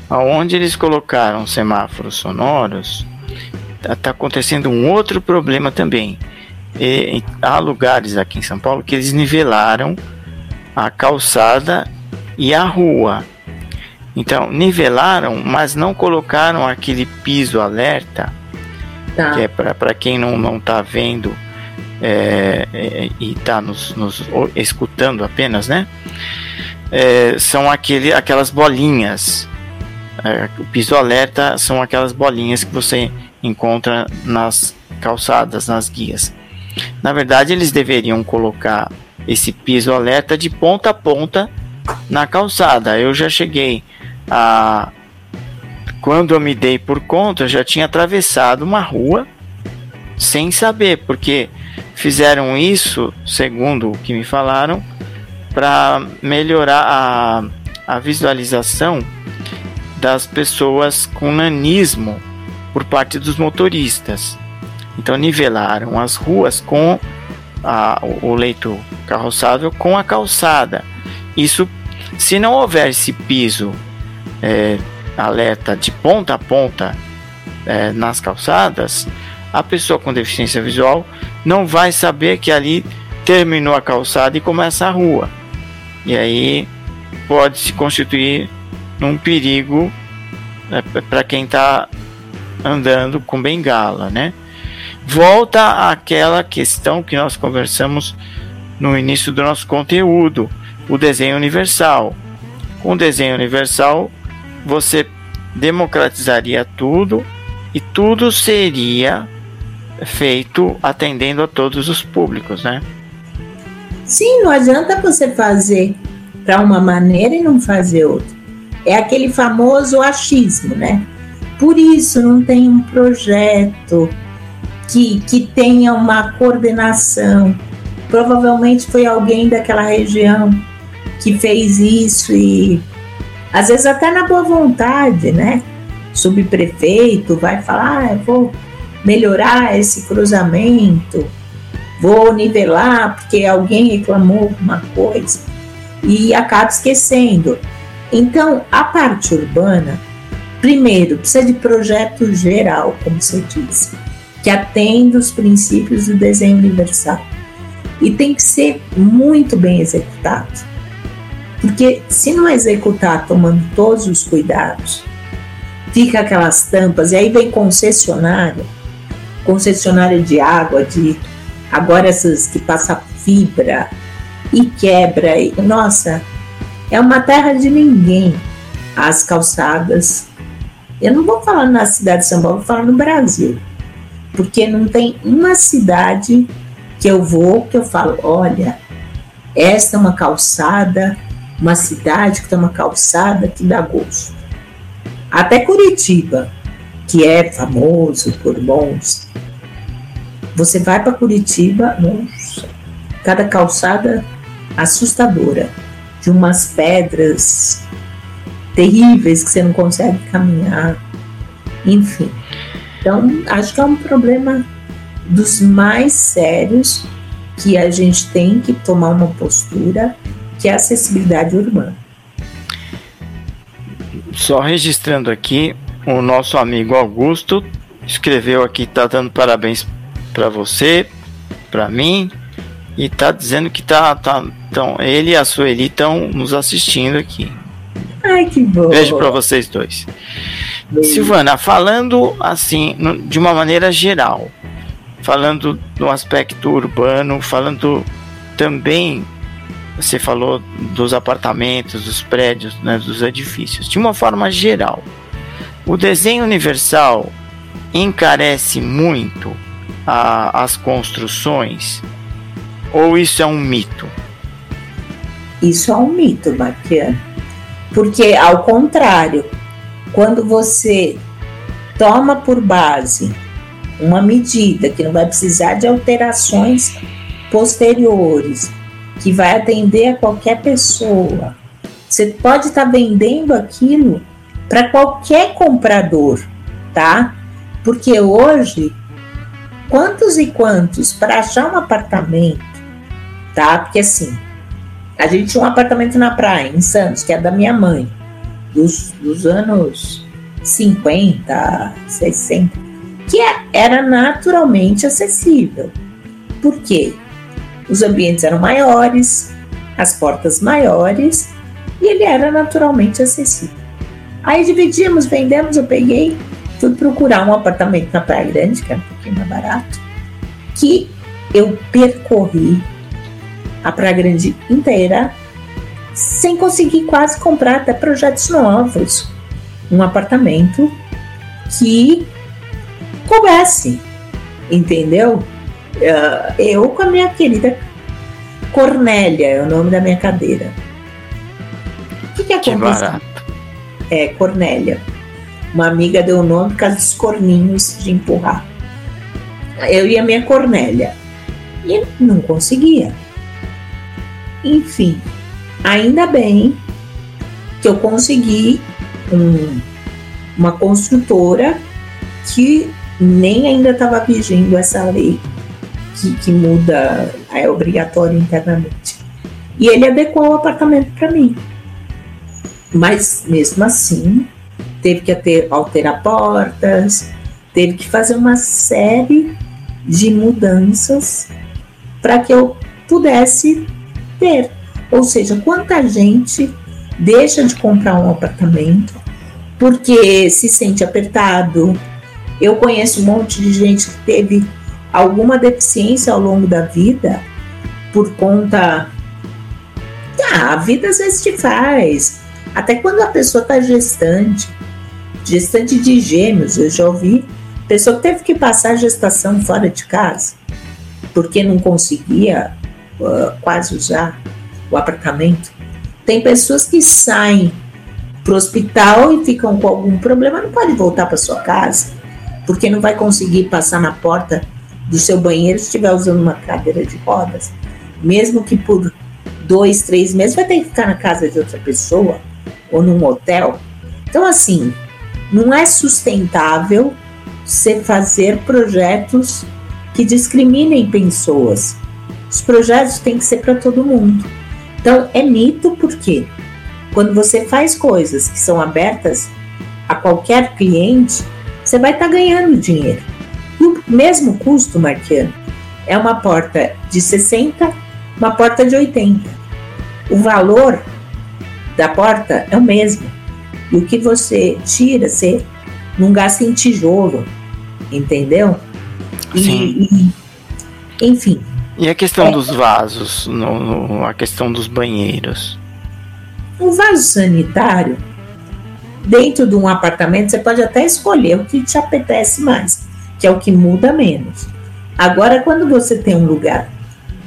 Speaker 1: aonde eles colocaram semáforos sonoros, está tá acontecendo um outro problema também e, há lugares aqui em São Paulo que eles nivelaram a calçada e a rua. Então, nivelaram, mas não colocaram aquele piso alerta, tá. que é para quem não está vendo é, é, e está nos, nos, escutando apenas, né? É, são aquele, aquelas bolinhas. É, o piso alerta são aquelas bolinhas que você encontra nas calçadas, nas guias. Na verdade, eles deveriam colocar esse piso alerta de ponta a ponta na calçada. Eu já cheguei a. Quando eu me dei por conta, eu já tinha atravessado uma rua sem saber, porque fizeram isso, segundo o que me falaram, para melhorar a, a visualização das pessoas com nanismo por parte dos motoristas. Então nivelaram as ruas com a, o leito carroçável com a calçada. Isso, se não houver esse piso é, alerta de ponta a ponta é, nas calçadas, a pessoa com deficiência visual não vai saber que ali terminou a calçada e começa a rua. E aí pode se constituir num perigo é, para quem está andando com bengala, né? volta àquela questão que nós conversamos no início do nosso conteúdo, o desenho universal. Com o desenho universal, você democratizaria tudo e tudo seria feito atendendo a todos os públicos, né?
Speaker 2: Sim, não adianta você fazer para uma maneira e não fazer outra. É aquele famoso achismo, né? Por isso não tem um projeto que, que tenha uma coordenação. Provavelmente foi alguém daquela região que fez isso e às vezes até na boa vontade, né? Subprefeito vai falar, ah, eu vou melhorar esse cruzamento, vou nivelar porque alguém reclamou alguma coisa e acaba esquecendo. Então, a parte urbana, primeiro, precisa de projeto geral, como você disse, que atenda os princípios do desenho universal. E tem que ser muito bem executado. Porque se não executar tomando todos os cuidados, fica aquelas tampas, e aí vem concessionária, concessionária de água, de agora essas que passa fibra e quebra. E, nossa, é uma terra de ninguém. As calçadas. Eu não vou falar na cidade de São Paulo, vou falar no Brasil. Porque não tem uma cidade que eu vou que eu falo, olha, esta é uma calçada uma cidade que tem uma calçada que dá gosto. Até Curitiba, que é famoso por bons. Você vai para Curitiba, nossa, cada calçada assustadora, de umas pedras terríveis que você não consegue caminhar, enfim. Então, acho que é um problema dos mais sérios que a gente tem que tomar uma postura que é a acessibilidade urbana.
Speaker 1: Só registrando aqui, o nosso amigo Augusto escreveu aqui, tá dando parabéns para você, para mim, e tá dizendo que tá, tá então, ele e a Sueli estão nos assistindo aqui.
Speaker 2: Ai, que bom.
Speaker 1: Beijo para vocês dois. Beijo. Silvana, falando assim, de uma maneira geral, falando no aspecto urbano, falando também você falou dos apartamentos, dos prédios, né, dos edifícios. De uma forma geral, o desenho universal encarece muito a, as construções ou isso é um mito?
Speaker 2: Isso é um mito, Marquiano. Porque, ao contrário, quando você toma por base uma medida que não vai precisar de alterações posteriores, que vai atender a qualquer pessoa. Você pode estar tá vendendo aquilo para qualquer comprador, tá? Porque hoje, quantos e quantos para achar um apartamento, tá? Porque assim, a gente tinha um apartamento na praia, em Santos, que é da minha mãe, dos, dos anos 50, 60, que é, era naturalmente acessível. Por quê? Os ambientes eram maiores, as portas maiores e ele era naturalmente acessível. Aí dividimos, vendemos, eu peguei, fui procurar um apartamento na Praia Grande, que era um pouquinho mais barato, que eu percorri a Praia Grande inteira sem conseguir quase comprar até projetos novos. Um apartamento que coubesse, entendeu? Uh, eu com a minha querida Cornélia, é o nome da minha cadeira. O que, que aconteceu? É, Cornélia. Uma amiga deu o nome por causa dos corninhos de empurrar. Eu e a minha Cornélia. E não conseguia. Enfim, ainda bem que eu consegui um, uma construtora que nem ainda estava vigindo essa lei que, que muda, é obrigatório internamente. E ele adequou o apartamento para mim. Mas mesmo assim, teve que ter, alterar portas, teve que fazer uma série de mudanças para que eu pudesse ter. Ou seja, quanta gente deixa de comprar um apartamento porque se sente apertado. Eu conheço um monte de gente que teve alguma deficiência ao longo da vida por conta. Ah, a vida às vezes te faz. Até quando a pessoa está gestante, gestante de gêmeos, eu já ouvi pessoa que teve que passar a gestação fora de casa, porque não conseguia uh, quase usar o apartamento. Tem pessoas que saem para o hospital e ficam com algum problema, não pode voltar para sua casa, porque não vai conseguir passar na porta do seu banheiro se estiver usando uma cadeira de rodas. Mesmo que por dois, três meses, vai ter que ficar na casa de outra pessoa ou num hotel. Então, assim, não é sustentável você fazer projetos que discriminem pessoas. Os projetos têm que ser para todo mundo. Então, é mito porque quando você faz coisas que são abertas a qualquer cliente, você vai estar tá ganhando dinheiro. E o mesmo custo, Marquiano, é uma porta de 60, uma porta de 80. O valor da porta é o mesmo. E o que você tira, você não gasta em tijolo, entendeu?
Speaker 1: E, Sim.
Speaker 2: E, enfim.
Speaker 1: E a questão é, dos vasos, no, no, a questão dos banheiros?
Speaker 2: O vaso sanitário, dentro de um apartamento, você pode até escolher o que te apetece mais, que é o que muda menos. Agora, quando você tem um lugar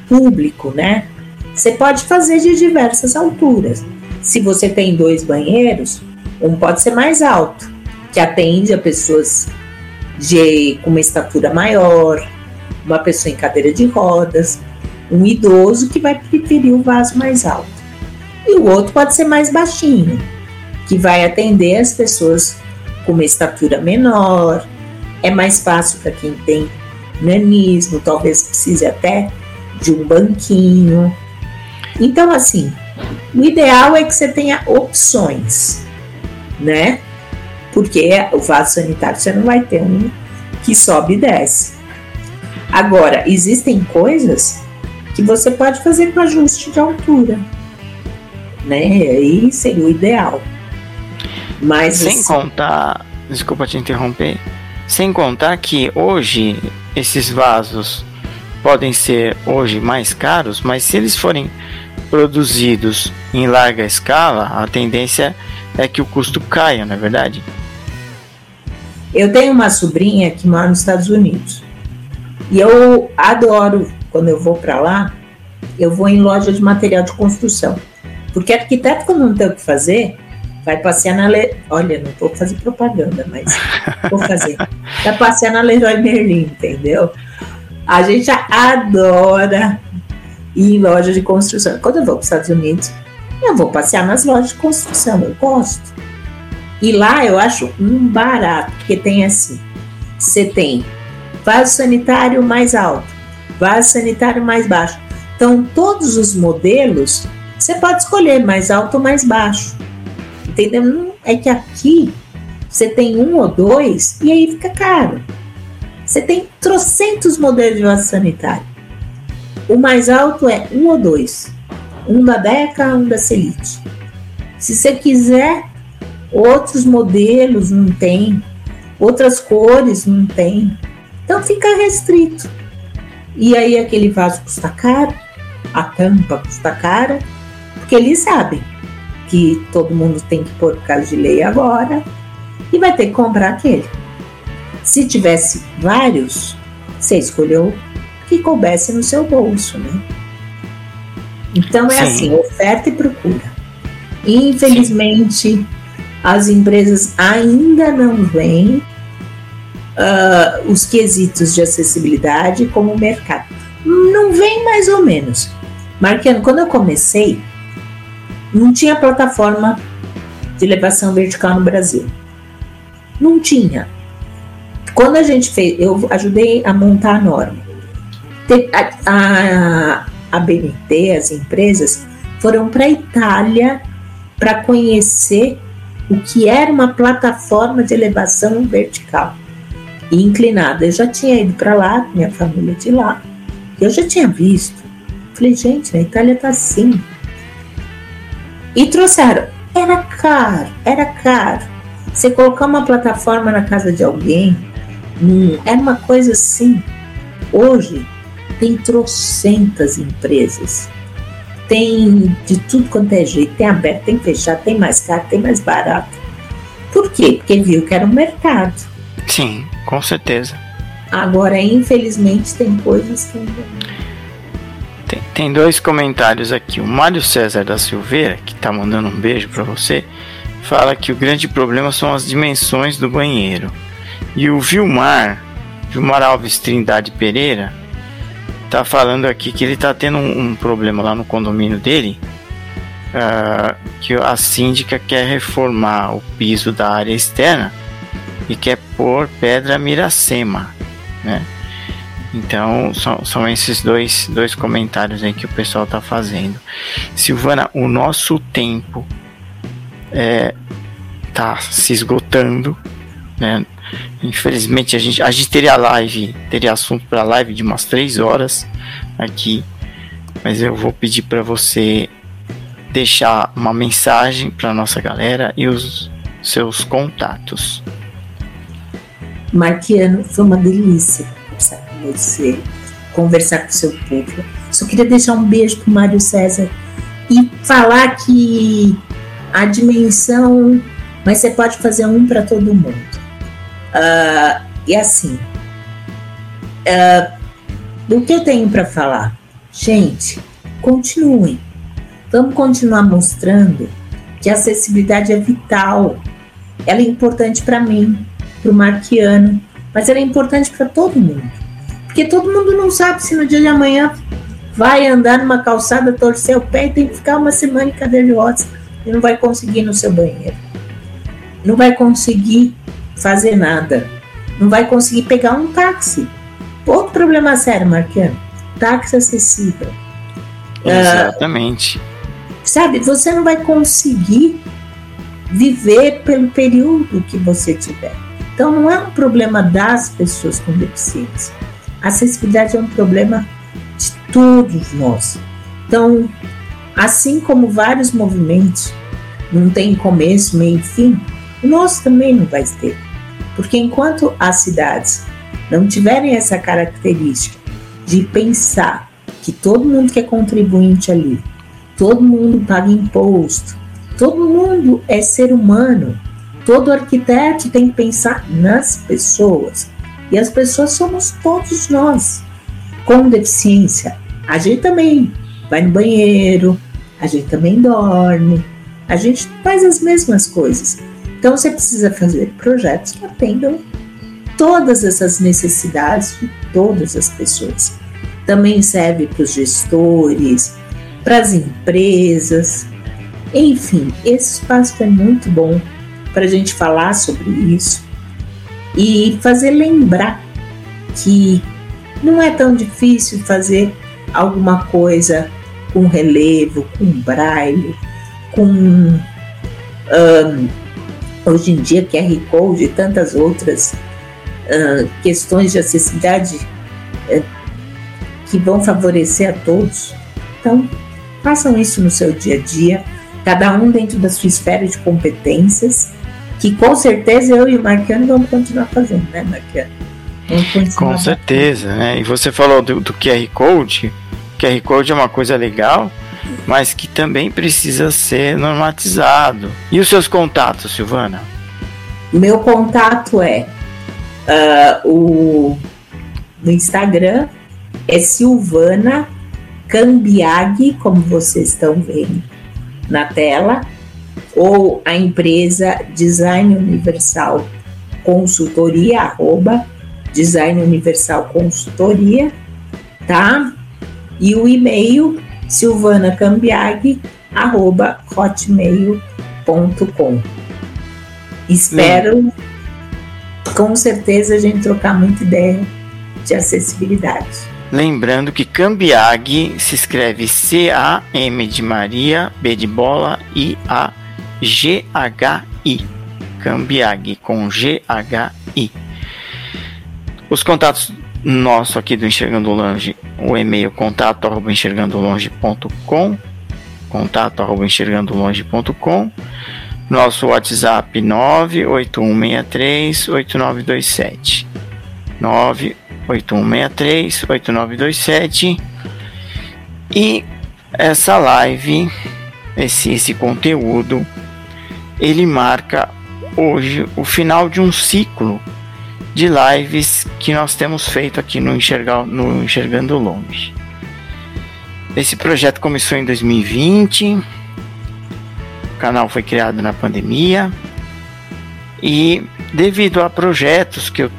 Speaker 2: público, né? Você pode fazer de diversas alturas. Se você tem dois banheiros, um pode ser mais alto, que atende a pessoas de com uma estatura maior, uma pessoa em cadeira de rodas, um idoso que vai preferir o vaso mais alto. E o outro pode ser mais baixinho, que vai atender as pessoas com uma estatura menor. É mais fácil para quem tem nanismo, talvez precise até de um banquinho. Então, assim, o ideal é que você tenha opções né? Porque o vaso sanitário você não vai ter um que sobe e desce. Agora, existem coisas que você pode fazer com ajuste de altura, né? Aí seria o ideal. Mas
Speaker 1: sem assim, contar, desculpa te interromper, sem contar que hoje esses vasos podem ser hoje mais caros, mas se eles forem produzidos em larga escala, a tendência é que o custo caia, não é verdade?
Speaker 2: Eu tenho uma sobrinha que mora nos Estados Unidos. E eu adoro, quando eu vou para lá, eu vou em loja de material de construção. Porque arquiteto, quando não tem o que fazer, vai passear na. Le... Olha, não vou fazer propaganda, mas (laughs) vou fazer. Vai passear na Leroy Merlin, entendeu? A gente adora ir em loja de construção. Quando eu vou para os Estados Unidos, eu vou passear nas lojas de construção, eu gosto. E lá eu acho um barato, porque tem assim: você tem vaso sanitário mais alto, vaso sanitário mais baixo. Então, todos os modelos você pode escolher mais alto ou mais baixo. Entendeu? É que aqui você tem um ou dois e aí fica caro. Você tem trocentos modelos de vaso sanitário. O mais alto é um ou dois um da Deca, um da Celite. Se você quiser outros modelos, não tem, outras cores, não tem. Então fica restrito. E aí aquele vaso custa caro, a tampa custa cara, porque eles sabem que todo mundo tem que pôr por causa de lei agora e vai ter que comprar aquele. Se tivesse vários, você escolheu que coubesse no seu bolso, né? Então é Sim. assim, oferta e procura. Infelizmente, Sim. as empresas ainda não veem uh, os quesitos de acessibilidade como mercado. Não vem mais ou menos. Marquiano, quando eu comecei, não tinha plataforma de elevação vertical no Brasil. Não tinha. Quando a gente fez, eu ajudei a montar a norma. A, a, a BNT, as empresas, foram para a Itália para conhecer o que era uma plataforma de elevação vertical e inclinada. Eu já tinha ido para lá, minha família de lá, eu já tinha visto. Falei, gente, na Itália tá assim. E trouxeram. Era caro, era caro. Você colocar uma plataforma na casa de alguém, hum, era uma coisa assim. Hoje, tem trocentas empresas. Tem de tudo quanto é jeito, tem aberto, tem fechado, tem mais caro, tem mais barato. Por quê? Porque viu que era um mercado.
Speaker 1: Sim, com certeza.
Speaker 2: Agora, infelizmente, tem coisas que
Speaker 1: tem, tem dois comentários aqui. O Mário César da Silveira, que tá mandando um beijo para você, fala que o grande problema são as dimensões do banheiro. E o Vilmar, Vilmar Alves Trindade Pereira, tá falando aqui que ele tá tendo um, um problema lá no condomínio dele. Uh, que a síndica quer reformar o piso da área externa e quer pôr pedra miracema, né? Então são, são esses dois, dois comentários aí que o pessoal tá fazendo. Silvana, o nosso tempo é, tá se esgotando, né? Infelizmente a gente, a gente teria live, teria assunto para live de umas três horas aqui, mas eu vou pedir para você deixar uma mensagem para nossa galera e os seus contatos.
Speaker 2: Marquiano, foi uma delícia conversar com você, conversar com o seu povo. Só queria deixar um beijo para Mário César e falar que a dimensão, mas você pode fazer um para todo mundo. Uh, e assim, uh, o que eu tenho para falar? Gente, continuem. Vamos continuar mostrando que a acessibilidade é vital. Ela é importante para mim, para o Marquiano, mas ela é importante para todo mundo. Porque todo mundo não sabe se no dia de amanhã vai andar numa calçada, torcer o pé e tem que ficar uma semana em cadeira de rodas e não vai conseguir ir no seu banheiro. Não vai conseguir fazer nada. Não vai conseguir pegar um táxi. Outro problema sério, Marquiano. Táxi acessível.
Speaker 1: Exatamente. Uh,
Speaker 2: sabe, você não vai conseguir viver pelo período que você tiver. Então não é um problema das pessoas com deficiência. A acessibilidade é um problema de todos nós. Então, assim como vários movimentos não tem começo, meio e fim, o nosso também não vai ter. Porque enquanto as cidades não tiverem essa característica de pensar que todo mundo que é contribuinte ali, todo mundo paga imposto, todo mundo é ser humano, todo arquiteto tem que pensar nas pessoas. E as pessoas somos todos nós, com deficiência. A gente também vai no banheiro, a gente também dorme, a gente faz as mesmas coisas. Então você precisa fazer projetos que atendam todas essas necessidades de todas as pessoas. Também serve para os gestores, para as empresas. Enfim, esse espaço é muito bom para a gente falar sobre isso e fazer lembrar que não é tão difícil fazer alguma coisa com relevo, com braille, com um, hoje em dia QR Code e tantas outras uh, questões de acessibilidade uh, que vão favorecer a todos. Então, façam isso no seu dia a dia, cada um dentro da sua esfera de competências, que com certeza eu e o Marquiano vamos continuar fazendo, né, Marquiano?
Speaker 1: Com certeza, né? E você falou do, do QR Code. QR Code é uma coisa legal, mas que também precisa ser normatizado. E os seus contatos, Silvana?
Speaker 2: Meu contato é uh, o no Instagram é Silvana Cambiag, como vocês estão vendo na tela, ou a empresa Design Universal Consultoria, arroba Design Universal Consultoria, tá? E o e-mail silvanacambiag.hotmail.com. Espero, Sim. com certeza, a gente trocar muita ideia de acessibilidade.
Speaker 1: Lembrando que Cambiag se escreve C-A-M de Maria, B de bola, I-A-G-H-I. Cambiag com G-H-I. Os contatos nosso aqui do Enxergando Longe, o e-mail contato arroba enxergandolonge.com contato arroba enxergandolonge.com nosso WhatsApp 981638927 8163 8927 e essa live, esse, esse conteúdo, ele marca hoje o final de um ciclo de lives que nós temos feito aqui no, Enxergar, no Enxergando Longe. Esse projeto começou em 2020, o canal foi criado na pandemia e devido a projetos que eu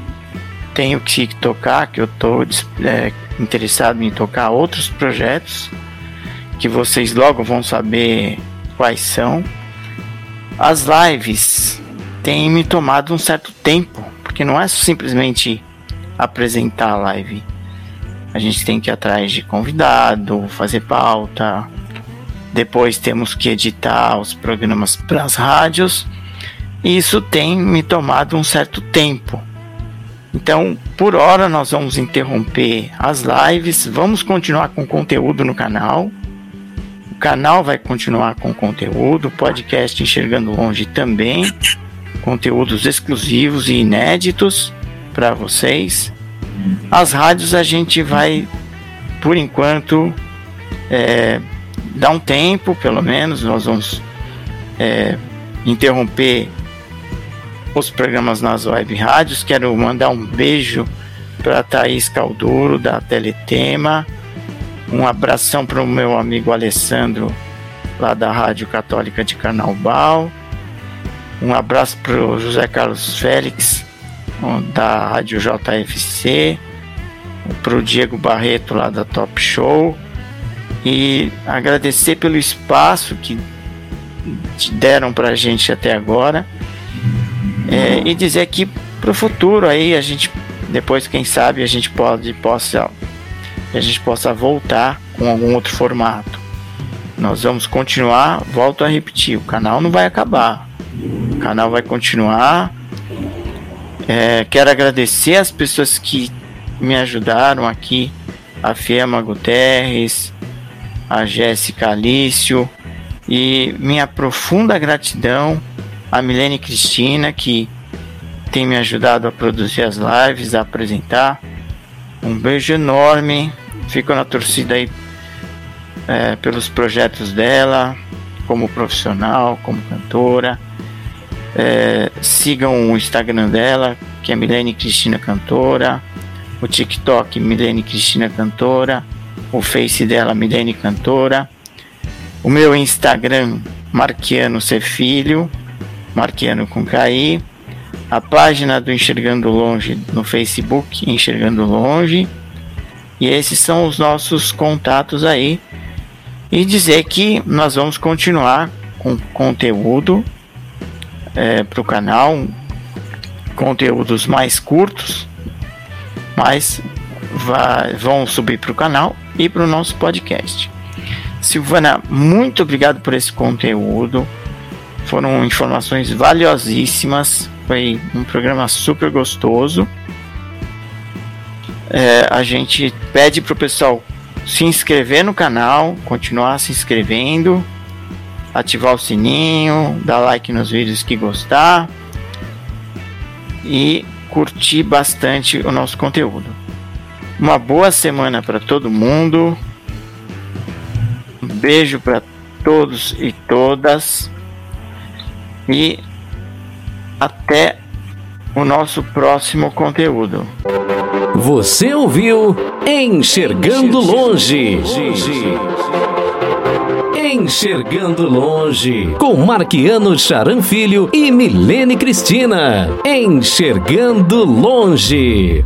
Speaker 1: tenho que tocar, que eu estou é, interessado em tocar outros projetos, que vocês logo vão saber quais são. As lives têm me tomado um certo tempo, porque não é simplesmente apresentar a live. A gente tem que ir atrás de convidado, fazer pauta. Depois temos que editar os programas para as rádios. E isso tem me tomado um certo tempo. Então, por hora, nós vamos interromper as lives, vamos continuar com conteúdo no canal. O canal vai continuar com conteúdo, podcast Enxergando Longe também, conteúdos exclusivos e inéditos para vocês. As rádios a gente vai, por enquanto, é, dar um tempo, pelo menos, nós vamos é, interromper os programas nas web rádios. Quero mandar um beijo para Thaís Calduro, da Teletema. Um abração para o meu amigo Alessandro, lá da Rádio Católica de Carnaubal. Um abraço para o José Carlos Félix, da Rádio JFC. Para o Diego Barreto, lá da Top Show. E agradecer pelo espaço que deram para a gente até agora. É, e dizer que para o futuro aí a gente depois quem sabe a gente pode possa a gente possa voltar com algum outro formato. Nós vamos continuar, volto a repetir, o canal não vai acabar. O canal vai continuar. É, quero agradecer as pessoas que me ajudaram aqui, a Fiema Guterres, a Jéssica Alício e minha profunda gratidão a Milene Cristina, que tem me ajudado a produzir as lives, a apresentar. Um beijo enorme. Fico na torcida aí é, pelos projetos dela, como profissional, como cantora. É, sigam o Instagram dela, que é Milene Cristina Cantora. O TikTok Milene Cristina Cantora. O Face dela Milene Cantora. O meu Instagram Marquiano Ser Filho Marquiano com KI, a página do Enxergando Longe no Facebook, Enxergando Longe. E esses são os nossos contatos aí. E dizer que nós vamos continuar com conteúdo é, para o canal, conteúdos mais curtos, mas vai, vão subir para o canal e para o nosso podcast. Silvana, muito obrigado por esse conteúdo. Foram informações valiosíssimas. Foi um programa super gostoso. É, a gente pede para o pessoal se inscrever no canal, continuar se inscrevendo, ativar o sininho, dar like nos vídeos que gostar e curtir bastante o nosso conteúdo. Uma boa semana para todo mundo. Um beijo para todos e todas e até o nosso próximo conteúdo.
Speaker 3: Você ouviu Enxergando Longe. Enxergando Longe, com Marquiano Charan Filho e Milene Cristina. Enxergando Longe.